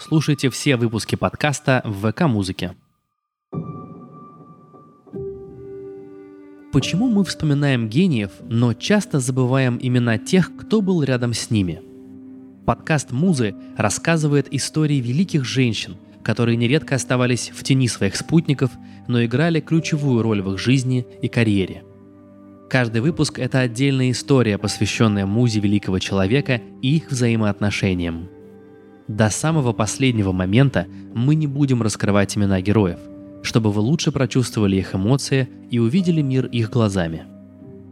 Слушайте все выпуски подкаста в ВК-музыке. Почему мы вспоминаем гениев, но часто забываем имена тех, кто был рядом с ними? Подкаст «Музы» рассказывает истории великих женщин, которые нередко оставались в тени своих спутников, но играли ключевую роль в их жизни и карьере. Каждый выпуск – это отдельная история, посвященная музе великого человека и их взаимоотношениям. До самого последнего момента мы не будем раскрывать имена героев, чтобы вы лучше прочувствовали их эмоции и увидели мир их глазами.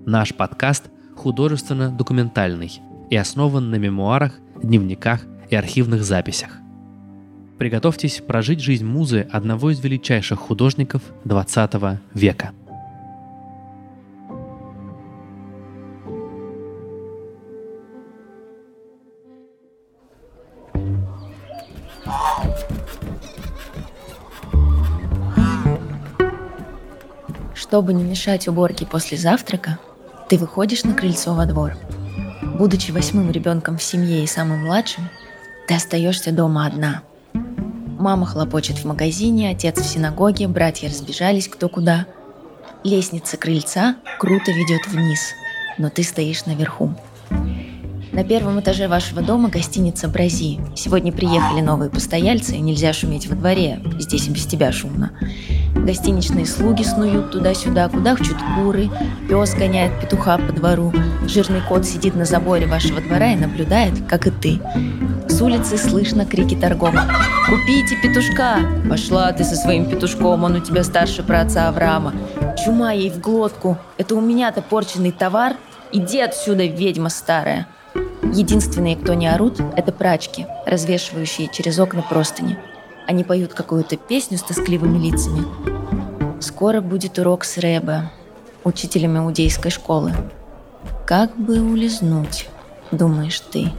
Наш подкаст художественно-документальный и основан на мемуарах, дневниках и архивных записях. Приготовьтесь прожить жизнь музы одного из величайших художников 20 века – Чтобы не мешать уборке после завтрака, ты выходишь на крыльцо во двор. Будучи восьмым ребенком в семье и самым младшим, ты остаешься дома одна. Мама хлопочет в магазине, отец в синагоге, братья разбежались кто куда. Лестница крыльца круто ведет вниз, но ты стоишь наверху. На первом этаже вашего дома гостиница «Брази». Сегодня приехали новые постояльцы, и нельзя шуметь во дворе, здесь и без тебя шумно. Гостиничные слуги снуют туда-сюда, кудахчут куры, пес гоняет петуха по двору, жирный кот сидит на заборе вашего двора и наблюдает, как и ты. С улицы слышно крики торговок. «Купите петушка!» «Пошла ты со своим петушком, он у тебя старше праца Авраама!» «Чума ей в глотку! Это у меня-то порченный товар! Иди отсюда, ведьма старая!» Единственные, кто не орут, это прачки, развешивающие через окна простыни. Они поют какую-то песню с тоскливыми лицами. Скоро будет урок с Рэбе, учителем иудейской школы. Как бы улизнуть, думаешь ты?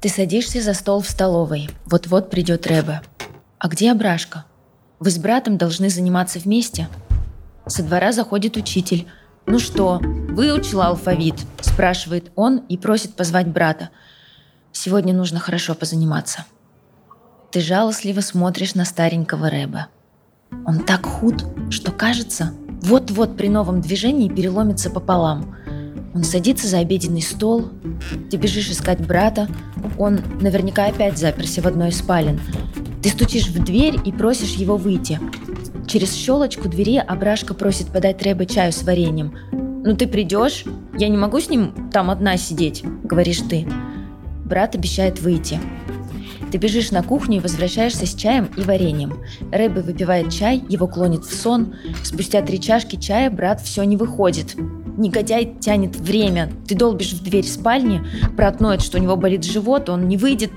Ты садишься за стол в столовой. Вот-вот придет Рэбе. А где Абрашка? Вы с братом должны заниматься вместе. Со двора заходит учитель. «Ну что, выучила алфавит?» – спрашивает он и просит позвать брата. «Сегодня нужно хорошо позаниматься». Ты жалостливо смотришь на старенького Рэба. Он так худ, что кажется, вот-вот при новом движении переломится пополам. Он садится за обеденный стол, ты бежишь искать брата, он наверняка опять заперся в одной из спален. Ты стучишь в дверь и просишь его выйти. Через щелочку двери Абрашка просит подать Рэбе чаю с вареньем. «Ну ты придешь? Я не могу с ним там одна сидеть», — говоришь ты. Брат обещает выйти. Ты бежишь на кухню и возвращаешься с чаем и вареньем. Рэбби выпивает чай, его клонит в сон. Спустя три чашки чая брат все не выходит. Негодяй тянет время. Ты долбишь в дверь спальни, брат ноет, что у него болит живот, он не выйдет.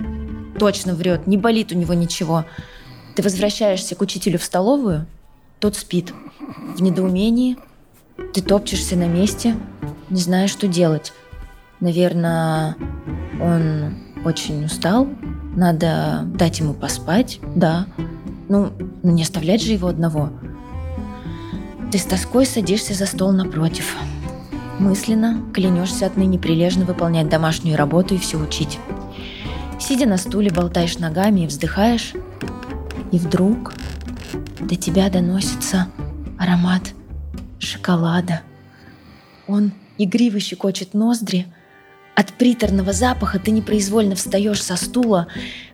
Точно врет, не болит у него ничего. Ты возвращаешься к учителю в столовую, тот спит. В недоумении ты топчешься на месте, не зная, что делать. Наверное, он очень устал, надо дать ему поспать, да. Ну, ну не оставлять же его одного. Ты с тоской садишься за стол напротив. Мысленно клянешься отныне прилежно выполнять домашнюю работу и все учить. Сидя на стуле, болтаешь ногами и вздыхаешь. И вдруг до тебя доносится аромат шоколада. Он игриво щекочет ноздри – от приторного запаха ты непроизвольно встаешь со стула.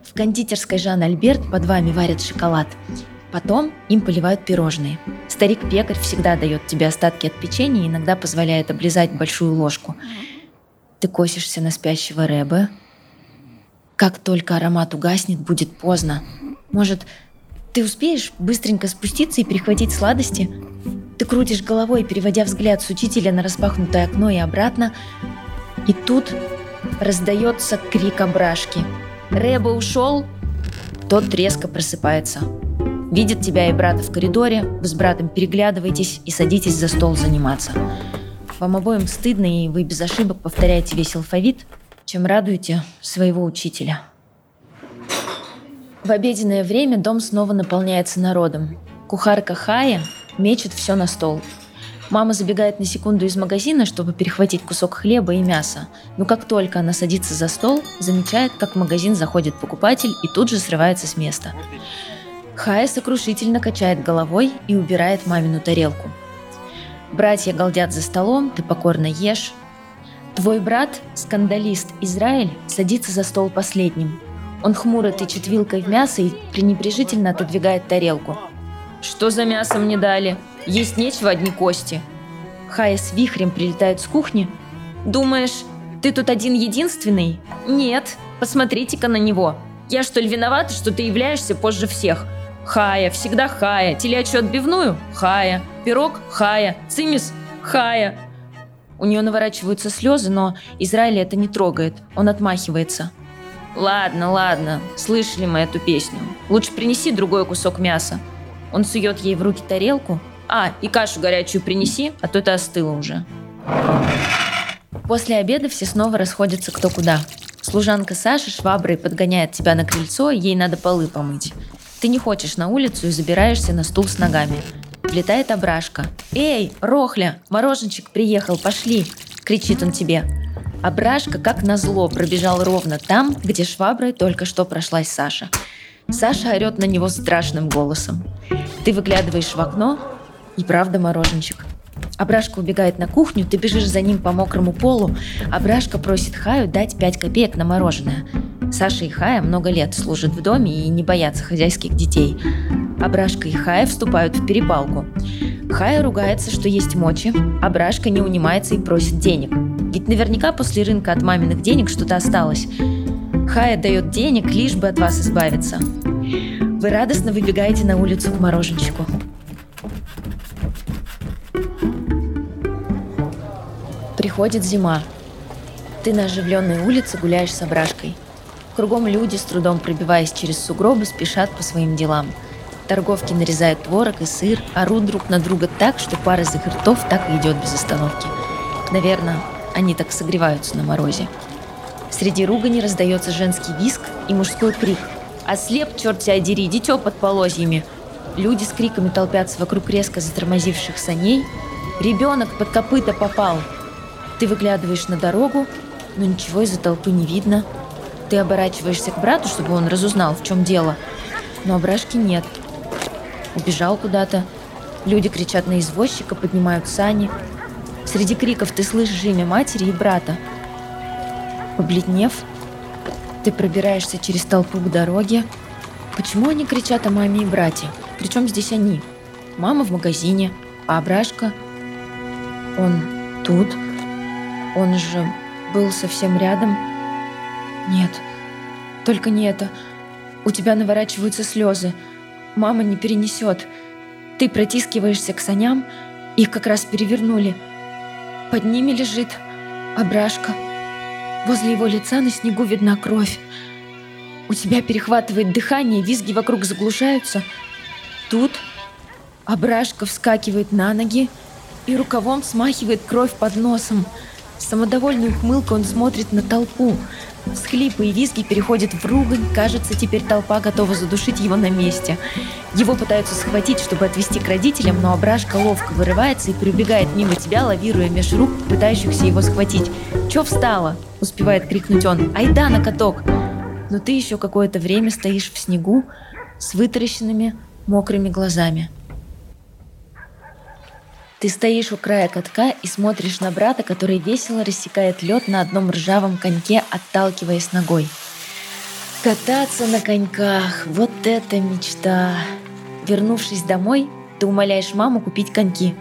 В кондитерской Жан Альберт под вами варят шоколад. Потом им поливают пирожные. Старик-пекарь всегда дает тебе остатки от печенья и иногда позволяет облизать большую ложку. Ты косишься на спящего Рэба. Как только аромат угаснет, будет поздно. Может, ты успеешь быстренько спуститься и перехватить сладости? Ты крутишь головой, переводя взгляд с учителя на распахнутое окно и обратно, и тут раздается крик обрашки. «Рэба ушел?» Тот резко просыпается. Видит тебя и брата в коридоре, вы с братом переглядываетесь и садитесь за стол заниматься. Вам обоим стыдно, и вы без ошибок повторяете весь алфавит, чем радуете своего учителя. В обеденное время дом снова наполняется народом. Кухарка Хая мечет все на стол – Мама забегает на секунду из магазина, чтобы перехватить кусок хлеба и мяса. Но как только она садится за стол, замечает, как в магазин заходит покупатель и тут же срывается с места. Хая сокрушительно качает головой и убирает мамину тарелку. Братья галдят за столом, ты покорно ешь. Твой брат, скандалист Израиль, садится за стол последним. Он хмуро тычет вилкой в мясо и пренебрежительно отодвигает тарелку. «Что за мясо мне дали? Есть нечего, одни кости». Хая с вихрем прилетает с кухни. «Думаешь, ты тут один единственный? Нет, посмотрите-ка на него. Я что ли виновата, что ты являешься позже всех? Хая, всегда Хая. Телячью отбивную? Хая. Пирог? Хая. Цимис? Хая. У нее наворачиваются слезы, но Израиля это не трогает. Он отмахивается. «Ладно, ладно, слышали мы эту песню. Лучше принеси другой кусок мяса». Он сует ей в руки тарелку. «А, и кашу горячую принеси, а то это остыло уже». После обеда все снова расходятся кто куда. Служанка Саша шваброй подгоняет тебя на крыльцо, ей надо полы помыть. Ты не хочешь на улицу и забираешься на стул с ногами. Влетает ображка. «Эй, Рохля, мороженчик приехал, пошли!» – кричит он тебе. Ображка, как назло, пробежал ровно там, где шваброй только что прошлась Саша. Саша орет на него страшным голосом. Ты выглядываешь в окно, и правда мороженчик. Абрашка убегает на кухню, ты бежишь за ним по мокрому полу. Абрашка просит Хаю дать 5 копеек на мороженое. Саша и Хая много лет служат в доме и не боятся хозяйских детей. Абрашка и Хая вступают в перепалку. Хая ругается, что есть мочи, Абрашка не унимается и просит денег. Ведь наверняка после рынка от маминых денег что-то осталось. Хая дает денег, лишь бы от вас избавиться. Вы радостно выбегаете на улицу к мороженщику. Приходит зима. Ты на оживленной улице гуляешь с Абрашкой – Кругом люди, с трудом пробиваясь через сугробы, спешат по своим делам. Торговки нарезают творог и сыр, орут друг на друга так, что пар из их ртов так и идет без остановки. Наверное, они так согреваются на морозе. Среди ругани раздается женский виск и мужской крик. «Ослеп, черт тебя дери, дитё под полозьями!» Люди с криками толпятся вокруг резко затормозивших саней. «Ребенок под копыта попал!» Ты выглядываешь на дорогу, но ничего из-за толпы не видно – ты оборачиваешься к брату, чтобы он разузнал, в чем дело. Но ображки нет. Убежал куда-то. Люди кричат на извозчика, поднимают сани. Среди криков ты слышишь имя матери и брата. Побледнев, ты пробираешься через толпу к дороге. Почему они кричат о маме и брате? Причем здесь они? Мама в магазине, а Абрашка... Он тут. Он же был совсем рядом. Нет, только не это. У тебя наворачиваются слезы. Мама не перенесет. Ты протискиваешься к саням, их как раз перевернули. Под ними лежит ображка. Возле его лица на снегу видна кровь. У тебя перехватывает дыхание, визги вокруг заглушаются. Тут ображка вскакивает на ноги и рукавом смахивает кровь под носом. С самодовольной ухмылкой он смотрит на толпу, Схлипы и визги переходят в ругань. Кажется, теперь толпа готова задушить его на месте. Его пытаются схватить, чтобы отвести к родителям, но ображка ловко вырывается и прибегает мимо тебя, лавируя меж рук, пытающихся его схватить. «Чё встала?» – успевает крикнуть он. «Айда на каток!» Но ты еще какое-то время стоишь в снегу с вытаращенными мокрыми глазами. Ты стоишь у края катка и смотришь на брата, который весело рассекает лед на одном ржавом коньке, отталкиваясь ногой. Кататься на коньках, вот это мечта. Вернувшись домой, ты умоляешь маму купить коньки.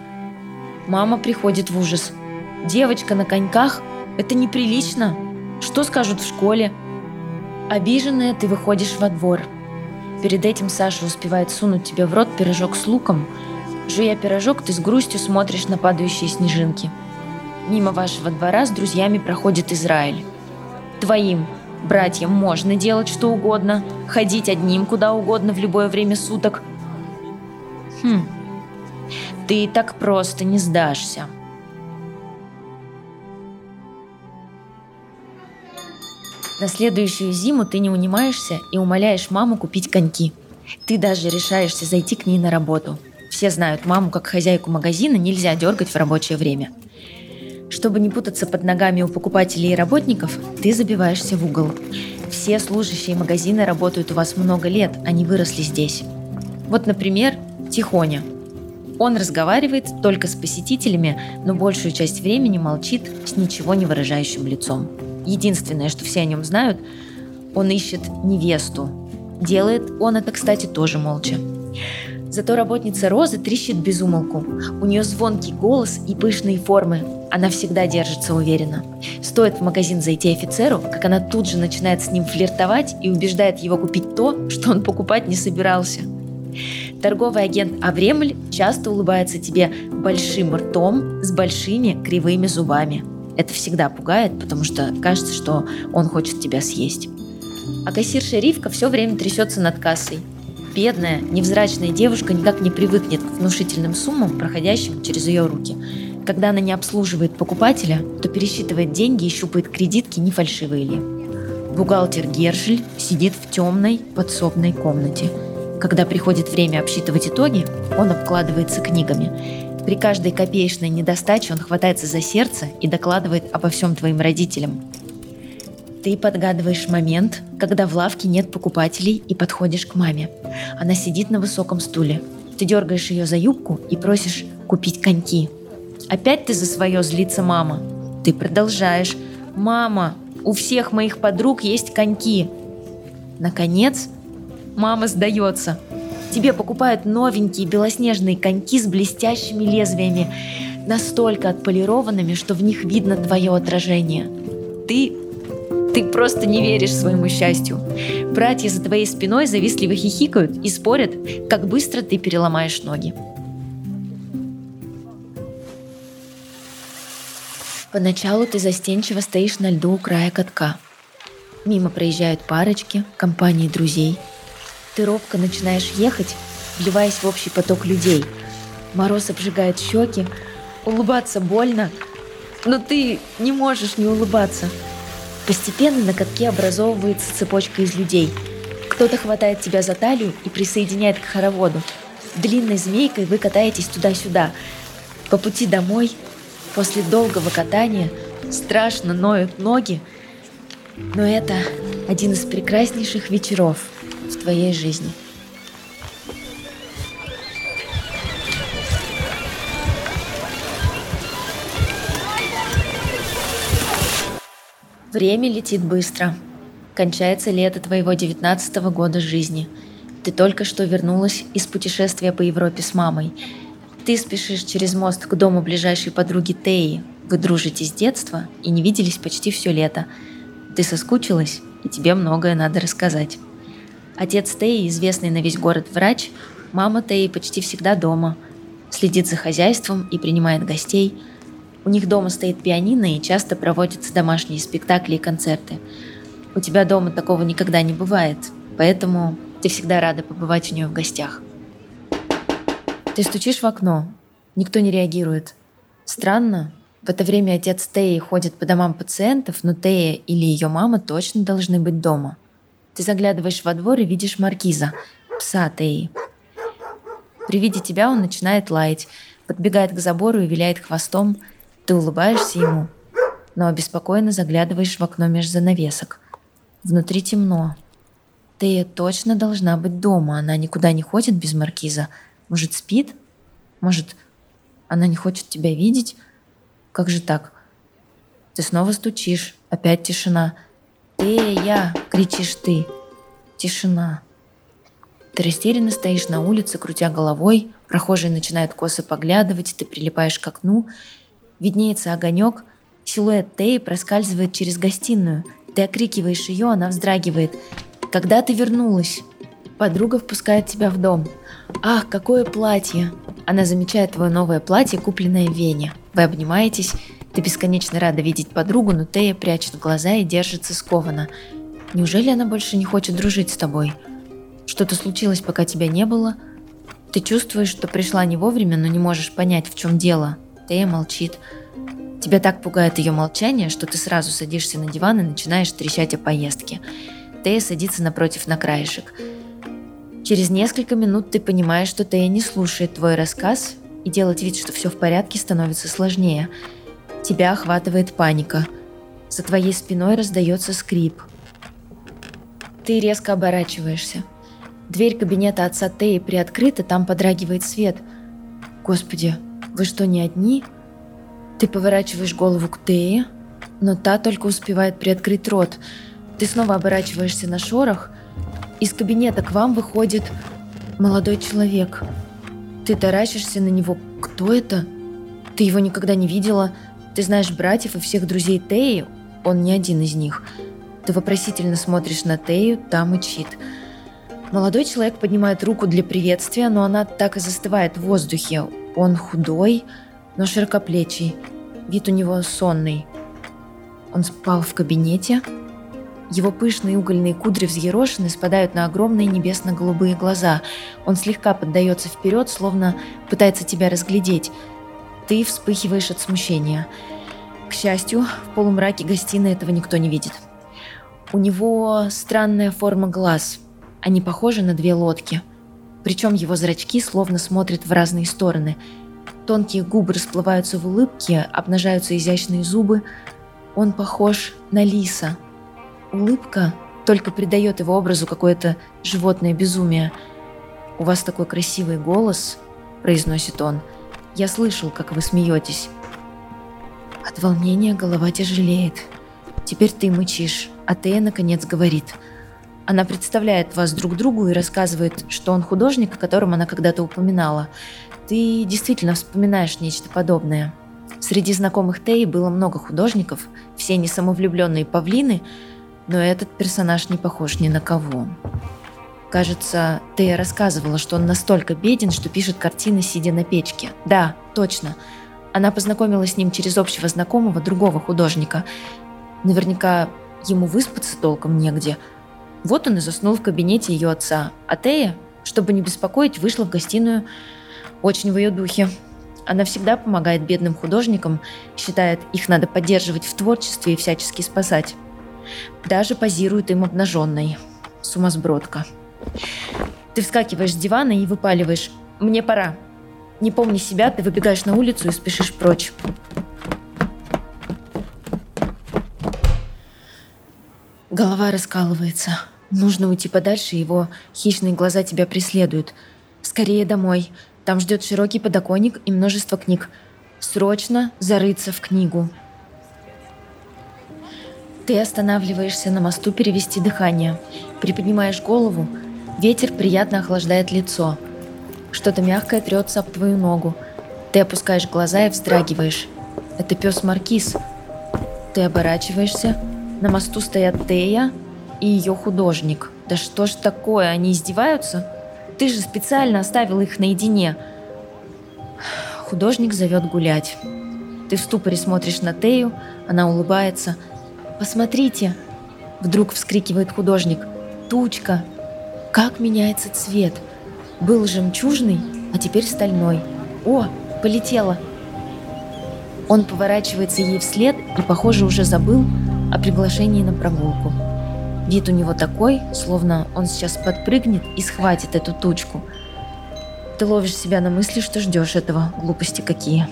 Мама приходит в ужас. Девочка на коньках – это неприлично. Что скажут в школе? Обиженная, ты выходишь во двор. Перед этим Саша успевает сунуть тебе в рот пирожок с луком – Жуя пирожок, ты с грустью смотришь на падающие снежинки. Мимо вашего двора с друзьями проходит Израиль. Твоим братьям можно делать что угодно, ходить одним куда угодно в любое время суток. Хм, ты так просто не сдашься. На следующую зиму ты не унимаешься и умоляешь маму купить коньки. Ты даже решаешься зайти к ней на работу – Все знают маму как хозяйку магазина нельзя дергать в рабочее время. Чтобы не путаться под ногами у покупателей и работников, ты забиваешься в угол. Все служащие магазина работают у вас много лет, они выросли здесь. Вот, например, Тихоня. Он разговаривает только с посетителями, но большую часть времени молчит с ничего не выражающим лицом. Единственное, что все о нем знают, он ищет невесту. Делает он это, кстати, тоже молча. Зато работница Розы трещит без умолку. У нее звонкий голос и пышные формы. Она всегда держится уверенно. Стоит в магазин зайти офицеру, как она тут же начинает с ним флиртовать и убеждает его купить то, что он покупать не собирался. Торговый агент Авремль часто улыбается тебе большим ртом с большими кривыми зубами. Это всегда пугает, потому что кажется, что он хочет тебя съесть. А кассирша Ривка все время трясется над кассой. Бедная, невзрачная девушка никак не привыкнет к внушительным суммам, проходящим через ее руки. Когда она не обслуживает покупателя, то пересчитывает деньги и щупает кредитки, не фальшивые ли. Бухгалтер Гершель сидит в темной подсобной комнате. Когда приходит время обсчитывать итоги, он обкладывается книгами. При каждой копеечной недостаче он хватается за сердце и докладывает обо всем твоим родителям. Ты подгадываешь момент, когда в лавке нет покупателей и подходишь к маме. Она сидит на высоком стуле. Ты дергаешь ее за юбку и просишь купить коньки. Опять ты за свое злится мама. Ты продолжаешь. «Мама, у всех моих подруг есть коньки». Наконец, мама сдается. Тебе покупают новенькие белоснежные коньки с блестящими лезвиями, настолько отполированными, что в них видно твое отражение. Ты ты просто не веришь своему счастью. Братья за твоей спиной завистливо хихикают и спорят, как быстро ты переломаешь ноги. Поначалу ты застенчиво стоишь на льду у края катка. Мимо проезжают парочки, компании друзей. Ты робко начинаешь ехать, вливаясь в общий поток людей. Мороз обжигает щеки, улыбаться больно, но ты не можешь не улыбаться – Постепенно на катке образовывается цепочка из людей. Кто-то хватает тебя за талию и присоединяет к хороводу. Длинной змейкой вы катаетесь туда-сюда. По пути домой, после долгого катания, страшно ноют ноги. Но это один из прекраснейших вечеров в твоей жизни – Время летит быстро. Кончается лето твоего девятнадцатого года жизни. Ты только что вернулась из путешествия по Европе с мамой. Ты спешишь через мост к дому ближайшей подруги Теи. Вы дружите с детства и не виделись почти все лето. Ты соскучилась, и тебе многое надо рассказать. Отец Теи, известный на весь город врач, мама Теи почти всегда дома. Следит за хозяйством и принимает гостей – у них дома стоит пианино и часто проводятся домашние спектакли и концерты. У тебя дома такого никогда не бывает, поэтому ты всегда рада побывать у нее в гостях. Ты стучишь в окно, никто не реагирует. Странно, в это время отец Теи ходит по домам пациентов, но Тея или ее мама точно должны быть дома. Ты заглядываешь во двор и видишь маркиза, пса Теи. При виде тебя он начинает лаять, подбегает к забору и виляет хвостом – ты улыбаешься ему, но обеспокоенно заглядываешь в окно меж занавесок. Внутри темно. Тея точно должна быть дома, она никуда не ходит без маркиза. Может, спит? Может, она не хочет тебя видеть? Как же так? Ты снова стучишь, опять тишина. «Тея!» — кричишь ты. Тишина. Ты растерянно стоишь на улице, крутя головой, прохожие начинают косо поглядывать, ты прилипаешь к окну Виднеется огонек, силуэт Теи проскальзывает через гостиную. Ты окрикиваешь ее, она вздрагивает. «Когда ты вернулась?» Подруга впускает тебя в дом. «Ах, какое платье!» Она замечает твое новое платье, купленное в Вене. Вы обнимаетесь. Ты бесконечно рада видеть подругу, но Тея прячет глаза и держится скованно. Неужели она больше не хочет дружить с тобой? Что-то случилось, пока тебя не было? Ты чувствуешь, что пришла не вовремя, но не можешь понять, в чем дело. Тея молчит. Тебя так пугает ее молчание, что ты сразу садишься на диван и начинаешь трещать о поездке. Тея садится напротив на краешек. Через несколько минут ты понимаешь, что Тея не слушает твой рассказ, и делать вид, что все в порядке, становится сложнее. Тебя охватывает паника. За твоей спиной раздается скрип. Ты резко оборачиваешься. Дверь кабинета отца Теи приоткрыта, там подрагивает свет. Господи, вы что, не одни? Ты поворачиваешь голову к Тее, но та только успевает приоткрыть рот. Ты снова оборачиваешься на шорох. Из кабинета к вам выходит молодой человек. Ты таращишься на него. Кто это? Ты его никогда не видела. Ты знаешь братьев и всех друзей Теи. Он не один из них. Ты вопросительно смотришь на Тею, там мычит. Молодой человек поднимает руку для приветствия, но она так и застывает в воздухе. Он худой, но широкоплечий. Вид у него сонный. Он спал в кабинете. Его пышные угольные кудри взъерошены, спадают на огромные небесно-голубые глаза. Он слегка поддается вперед, словно пытается тебя разглядеть. Ты вспыхиваешь от смущения. К счастью, в полумраке гостиной этого никто не видит. У него странная форма глаз. Они похожи на две лодки. Причем его зрачки словно смотрят в разные стороны – Тонкие губы расплываются в улыбке, обнажаются изящные зубы. Он похож на лиса. Улыбка только придает его образу какое-то животное безумие. «У вас такой красивый голос», — произносит он. «Я слышал, как вы смеетесь». От волнения голова тяжелеет. Теперь ты мычишь, а Тея наконец говорит. Она представляет вас друг другу и рассказывает, что он художник, о котором она когда-то упоминала. Ты действительно вспоминаешь нечто подобное. Среди знакомых Теи было много художников, все не самовлюбленные павлины, но этот персонаж не похож ни на кого. Кажется, Тея рассказывала, что он настолько беден, что пишет картины, сидя на печке. Да, точно. Она познакомилась с ним через общего знакомого, другого художника. Наверняка ему выспаться толком негде. Вот он и заснул в кабинете ее отца. А Тея, чтобы не беспокоить, вышла в гостиную очень в ее духе. Она всегда помогает бедным художникам, считает, их надо поддерживать в творчестве и всячески спасать. Даже позирует им обнаженной. Сумасбродка. Ты вскакиваешь с дивана и выпаливаешь. «Мне пора». Не помни себя, ты выбегаешь на улицу и спешишь прочь. Голова раскалывается. Нужно уйти подальше, его хищные глаза тебя преследуют. Скорее домой. Там ждет широкий подоконник и множество книг. Срочно зарыться в книгу. Ты останавливаешься на мосту перевести дыхание. Приподнимаешь голову. Ветер приятно охлаждает лицо. Что-то мягкое трется об твою ногу. Ты опускаешь глаза и вздрагиваешь. Это пес Маркиз. Ты оборачиваешься. На мосту стоят Тея и ее художник. Да что ж такое, они издеваются? Ты же специально оставил их наедине. Художник зовет гулять. Ты в ступоре смотришь на Тею, она улыбается. «Посмотрите!» Вдруг вскрикивает художник. «Тучка! Как меняется цвет! Был жемчужный, а теперь стальной. О, полетела!» Он поворачивается ей вслед и, похоже, уже забыл о приглашении на прогулку. Вид у него такой, словно он сейчас подпрыгнет и схватит эту тучку. Ты ловишь себя на мысли, что ждешь этого. Глупости какие.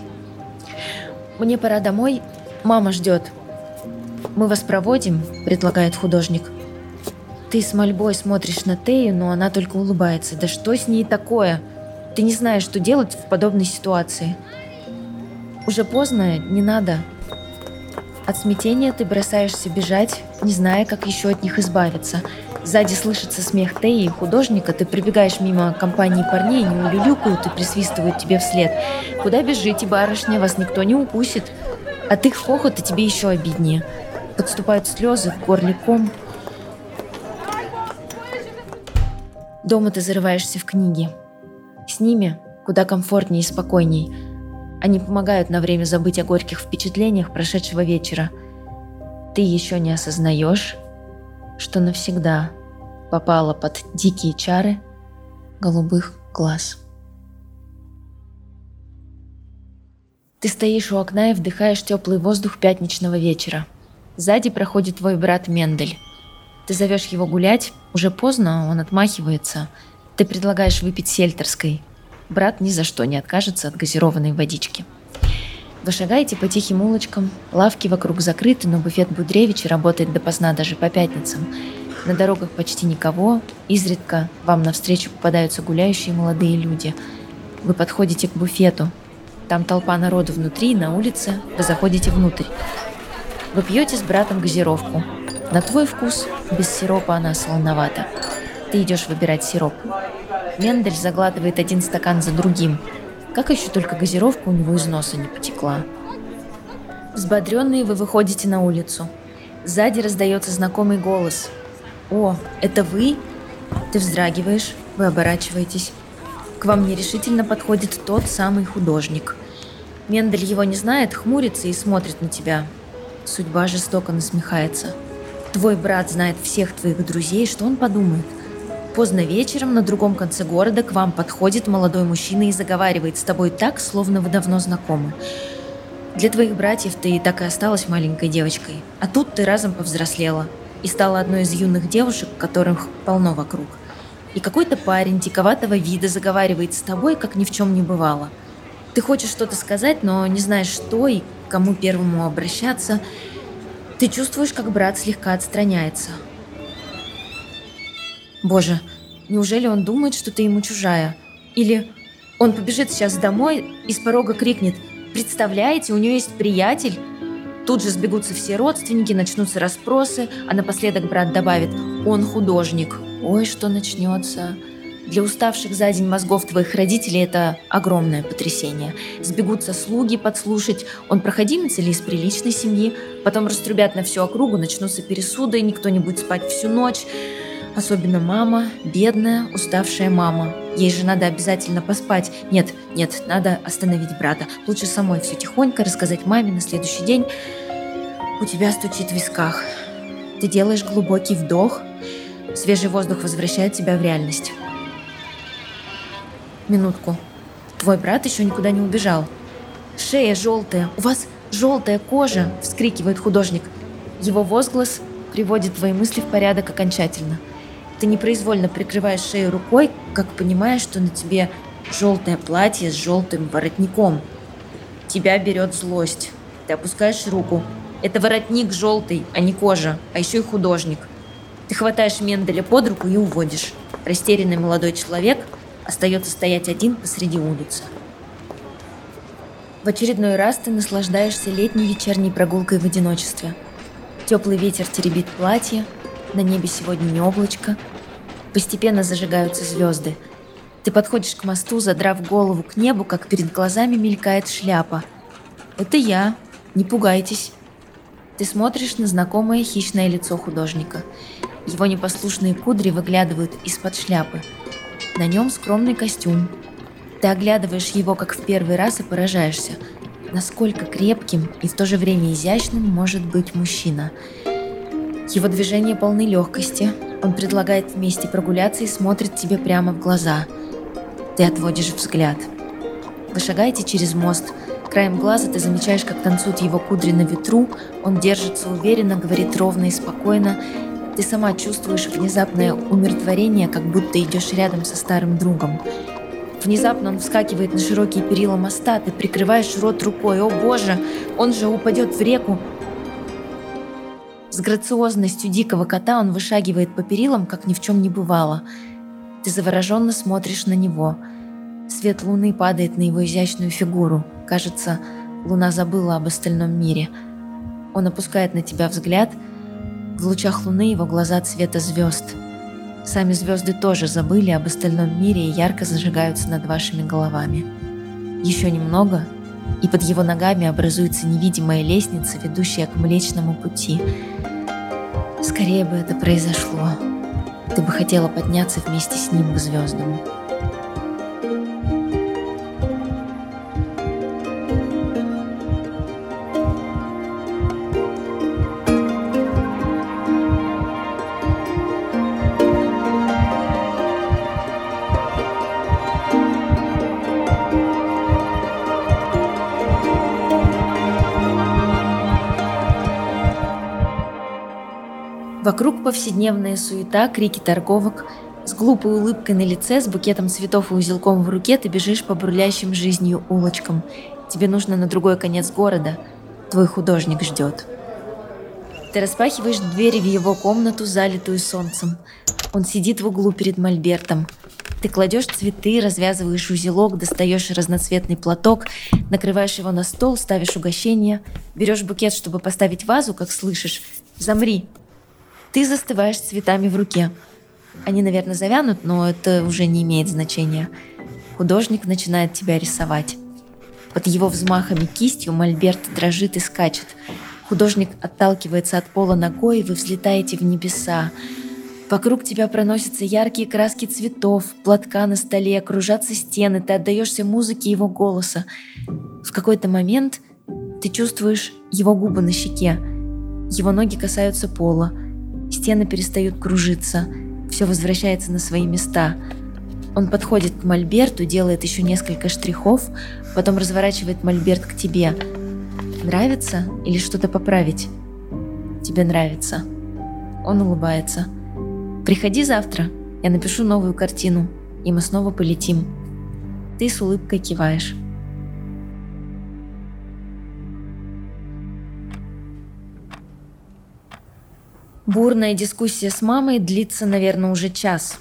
«Мне пора домой. Мама ждет». «Мы вас проводим», — предлагает художник. Ты с мольбой смотришь на Тею, но она только улыбается. Да что с ней такое? Ты не знаешь, что делать в подобной ситуации. Уже поздно, не надо. От смятения ты бросаешься бежать, не зная, как еще от них избавиться. Сзади слышится смех Теи и художника, ты прибегаешь мимо компании парней, не улюлюкают и присвистывают тебе вслед. Куда бежите, барышня, вас никто не укусит. От их хохота тебе еще обиднее. Подступают слезы, в горле ком. Дома ты зарываешься в книги. С ними куда комфортнее и спокойней – они помогают на время забыть о горьких впечатлениях прошедшего вечера. Ты еще не осознаешь, что навсегда попала под дикие чары голубых глаз. Ты стоишь у окна и вдыхаешь теплый воздух пятничного вечера. Сзади проходит твой брат Мендель. Ты зовешь его гулять, уже поздно, он отмахивается. Ты предлагаешь выпить сельтерской. Брат ни за что не откажется от газированной водички. Вы шагаете по тихим улочкам, лавки вокруг закрыты, но буфет Будревича работает допоздна даже по пятницам. На дорогах почти никого, изредка вам навстречу попадаются гуляющие молодые люди. Вы подходите к буфету. Там толпа народу внутри, на улице. Вы заходите внутрь. Вы пьете с братом газировку. На твой вкус без сиропа она солоновата. Ты идешь выбирать сироп. Мендель заглатывает один стакан за другим – как еще только газировка у него из носа не потекла. Взбодренные вы выходите на улицу. Сзади раздается знакомый голос. «О, это вы?» Ты вздрагиваешь, вы оборачиваетесь. К вам нерешительно подходит тот самый художник. Мендель его не знает, хмурится и смотрит на тебя. Судьба жестоко насмехается. Твой брат знает всех твоих друзей, что он подумает – Поздно вечером на другом конце города к вам подходит молодой мужчина и заговаривает с тобой так, словно вы давно знакомы. Для твоих братьев ты так и осталась маленькой девочкой, а тут ты разом повзрослела и стала одной из юных девушек, которых полно вокруг. И какой-то парень диковатого вида заговаривает с тобой, как ни в чем не бывало. Ты хочешь что-то сказать, но не знаешь что и кому первому обращаться. Ты чувствуешь, как брат слегка отстраняется – Боже, неужели он думает, что ты ему чужая? Или он побежит сейчас домой и с порога крикнет «Представляете, у нее есть приятель?» Тут же сбегутся все родственники, начнутся расспросы, а напоследок брат добавит «Он художник». Ой, что начнется. Для уставших за день мозгов твоих родителей это огромное потрясение. Сбегутся слуги подслушать, он проходимец или из приличной семьи, потом раструбят на всю округу, начнутся пересуды, никто не будет спать всю ночь. Особенно мама, бедная, уставшая мама. Ей же надо обязательно поспать. Нет, нет, надо остановить брата. Лучше самой все тихонько рассказать маме на следующий день. У тебя стучит в висках. Ты делаешь глубокий вдох. Свежий воздух возвращает тебя в реальность. Минутку. Твой брат еще никуда не убежал. Шея желтая. У вас желтая кожа, вскрикивает художник. Его возглас приводит твои мысли в порядок окончательно – ты непроизвольно прикрываешь шею рукой, как понимаешь, что на тебе желтое платье с желтым воротником. Тебя берет злость. Ты опускаешь руку. Это воротник желтый, а не кожа, а еще и художник. Ты хватаешь Менделя под руку и уводишь. Растерянный молодой человек остается стоять один посреди улицы. В очередной раз ты наслаждаешься летней вечерней прогулкой в одиночестве. Теплый ветер теребит платье, на небе сегодня не облачко, Постепенно зажигаются звезды. Ты подходишь к мосту, задрав голову к небу, как перед глазами мелькает шляпа. Это я. Не пугайтесь. Ты смотришь на знакомое хищное лицо художника. Его непослушные кудри выглядывают из-под шляпы. На нем скромный костюм. Ты оглядываешь его, как в первый раз, и поражаешься, насколько крепким и в то же время изящным может быть мужчина. Его движения полны легкости, он предлагает вместе прогуляться и смотрит тебе прямо в глаза. Ты отводишь взгляд. Вы шагаете через мост. Краем глаза ты замечаешь, как танцуют его кудри на ветру. Он держится уверенно, говорит ровно и спокойно. Ты сама чувствуешь внезапное умиротворение, как будто идешь рядом со старым другом. Внезапно он вскакивает на широкие перила моста, ты прикрываешь рот рукой. О боже, он же упадет в реку. С грациозностью дикого кота он вышагивает по перилам, как ни в чем не бывало. Ты завороженно смотришь на него. Свет луны падает на его изящную фигуру. Кажется, луна забыла об остальном мире. Он опускает на тебя взгляд. В лучах луны его глаза цвета звезд. Сами звезды тоже забыли об остальном мире и ярко зажигаются над вашими головами. Еще немного, и под его ногами образуется невидимая лестница, ведущая к Млечному пути. Скорее бы это произошло. Ты бы хотела подняться вместе с ним к звездам. Вокруг повседневная суета, крики торговок. С глупой улыбкой на лице, с букетом цветов и узелком в руке ты бежишь по бурлящим жизнью улочкам. Тебе нужно на другой конец города. Твой художник ждет. Ты распахиваешь двери в его комнату, залитую солнцем. Он сидит в углу перед мольбертом. Ты кладешь цветы, развязываешь узелок, достаешь разноцветный платок, накрываешь его на стол, ставишь угощение, берешь букет, чтобы поставить вазу, как слышишь. Замри. Ты застываешь цветами в руке. Они, наверное, завянут, но это уже не имеет значения. Художник начинает тебя рисовать. Под его взмахами кистью мольберт дрожит и скачет. Художник отталкивается от пола ногой, и вы взлетаете в небеса. Вокруг тебя проносятся яркие краски цветов, платка на столе, окружатся стены, ты отдаешься музыке его голоса. В какой-то момент ты чувствуешь его губы на щеке. Его ноги касаются пола. Стены перестают кружиться. Все возвращается на свои места. Он подходит к мольберту, делает еще несколько штрихов, потом разворачивает мольберт к тебе. Нравится или что-то поправить? Тебе нравится. Он улыбается. Приходи завтра, я напишу новую картину, и мы снова полетим. Ты с улыбкой киваешь. Бурная дискуссия с мамой длится, наверное, уже час.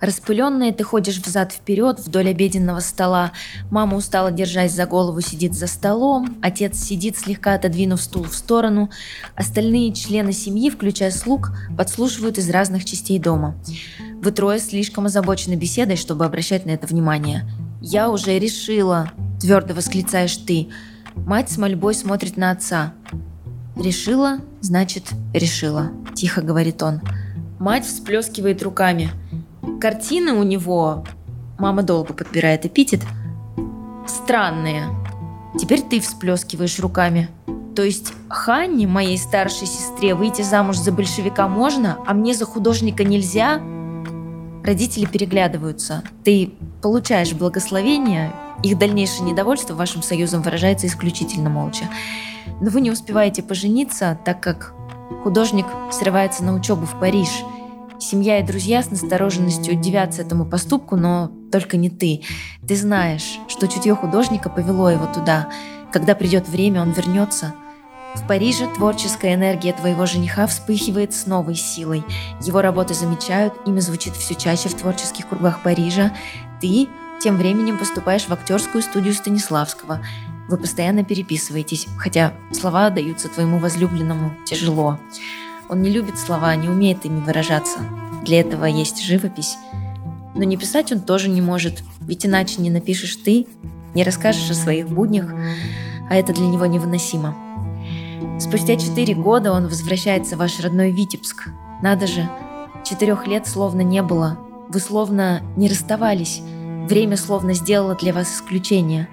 Распыленная ты ходишь взад-вперед вдоль обеденного стола. Мама устала, держась за голову, сидит за столом. Отец сидит, слегка отодвинув стул в сторону. Остальные члены семьи, включая слуг, подслушивают из разных частей дома. Вы трое слишком озабочены беседой, чтобы обращать на это внимание. «Я уже решила», – твердо восклицаешь ты. Мать с мольбой смотрит на отца. «Решила, значит, решила», – тихо говорит он. Мать всплескивает руками – Картины у него, мама долго подбирает эпитет, странные. Теперь ты всплескиваешь руками. То есть Ханне, моей старшей сестре, выйти замуж за большевика можно, а мне за художника нельзя? Родители переглядываются. Ты получаешь благословение, их дальнейшее недовольство вашим союзом выражается исключительно молча. Но вы не успеваете пожениться, так как художник срывается на учебу в Париж – Семья и друзья с настороженностью удивятся этому поступку, но только не ты. Ты знаешь, что чутье художника повело его туда. Когда придет время, он вернется. В Париже творческая энергия твоего жениха вспыхивает с новой силой. Его работы замечают, имя звучит все чаще в творческих кругах Парижа. Ты тем временем поступаешь в актерскую студию Станиславского. Вы постоянно переписываетесь, хотя слова даются твоему возлюбленному тяжело. Он не любит слова, не умеет ими выражаться. Для этого есть живопись. Но не писать он тоже не может, ведь иначе не напишешь ты, не расскажешь о своих буднях, а это для него невыносимо. Спустя четыре года он возвращается в ваш родной Витебск. Надо же, четырех лет словно не было, вы словно не расставались, время словно сделало для вас исключение.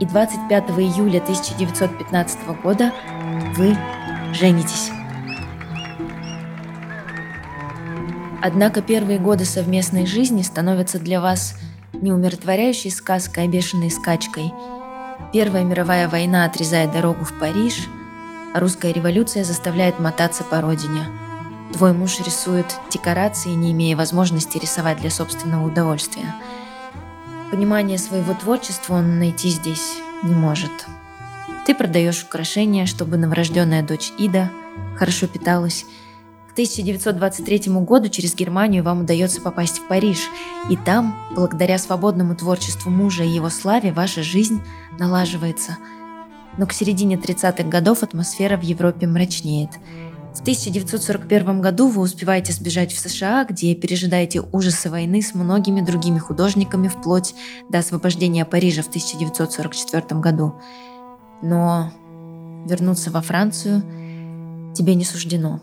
И 25 июля 1915 года вы женитесь. Однако первые годы совместной жизни становятся для вас не умиротворяющей сказкой, а бешеной скачкой. Первая мировая война отрезает дорогу в Париж, русская революция заставляет мотаться по родине. Твой муж рисует декорации, не имея возможности рисовать для собственного удовольствия. Понимание своего творчества он найти здесь не может. Ты продаешь украшения, чтобы новорожденная дочь Ида хорошо питалась, 1923 году через Германию вам удается попасть в Париж, и там, благодаря свободному творчеству мужа и его славе, ваша жизнь налаживается. Но к середине 30-х годов атмосфера в Европе мрачнеет. В 1941 году вы успеваете сбежать в США, где пережидаете ужасы войны с многими другими художниками вплоть до освобождения Парижа в 1944 году. Но вернуться во Францию тебе не суждено.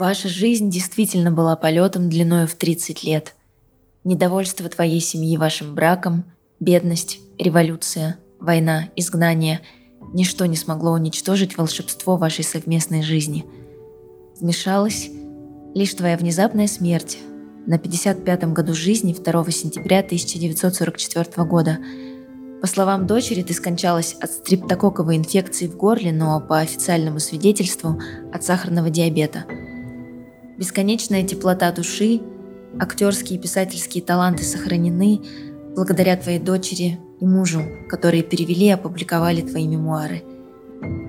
Ваша жизнь действительно была полетом длиною в 30 лет. Недовольство твоей семьи вашим браком, бедность, революция, война, изгнание – ничто не смогло уничтожить волшебство вашей совместной жизни. Вмешалась лишь твоя внезапная смерть на 55-м году жизни 2 сентября 1944 года. По словам дочери, ты скончалась от стриптококковой инфекции в горле, но по официальному свидетельству от сахарного диабета. Бесконечная теплота души, актерские и писательские таланты сохранены благодаря твоей дочери и мужу, которые перевели и опубликовали твои мемуары.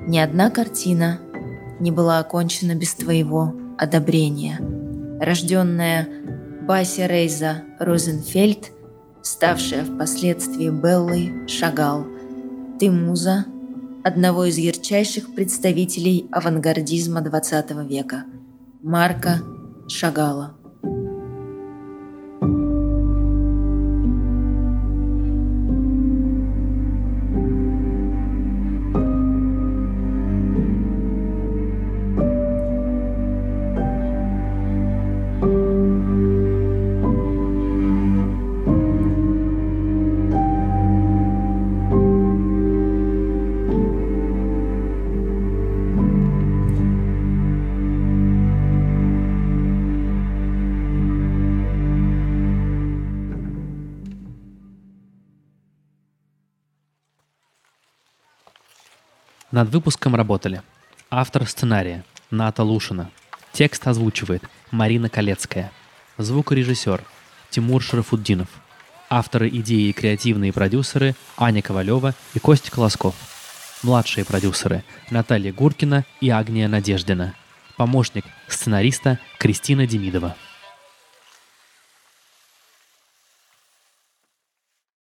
Ни одна картина не была окончена без твоего одобрения. Рожденная Бася Рейза Розенфельд, ставшая впоследствии Беллой Шагал. Ты муза одного из ярчайших представителей авангардизма XX века – Марка Шагала – Над выпуском работали автор сценария Ната Лушина, текст озвучивает Марина Колецкая, звукорежиссер Тимур Шарафуддинов, авторы идеи и креативные продюсеры Аня Ковалева и Костя Колосков, младшие продюсеры Наталья Гуркина и Агния Надеждина, помощник сценариста Кристина Демидова.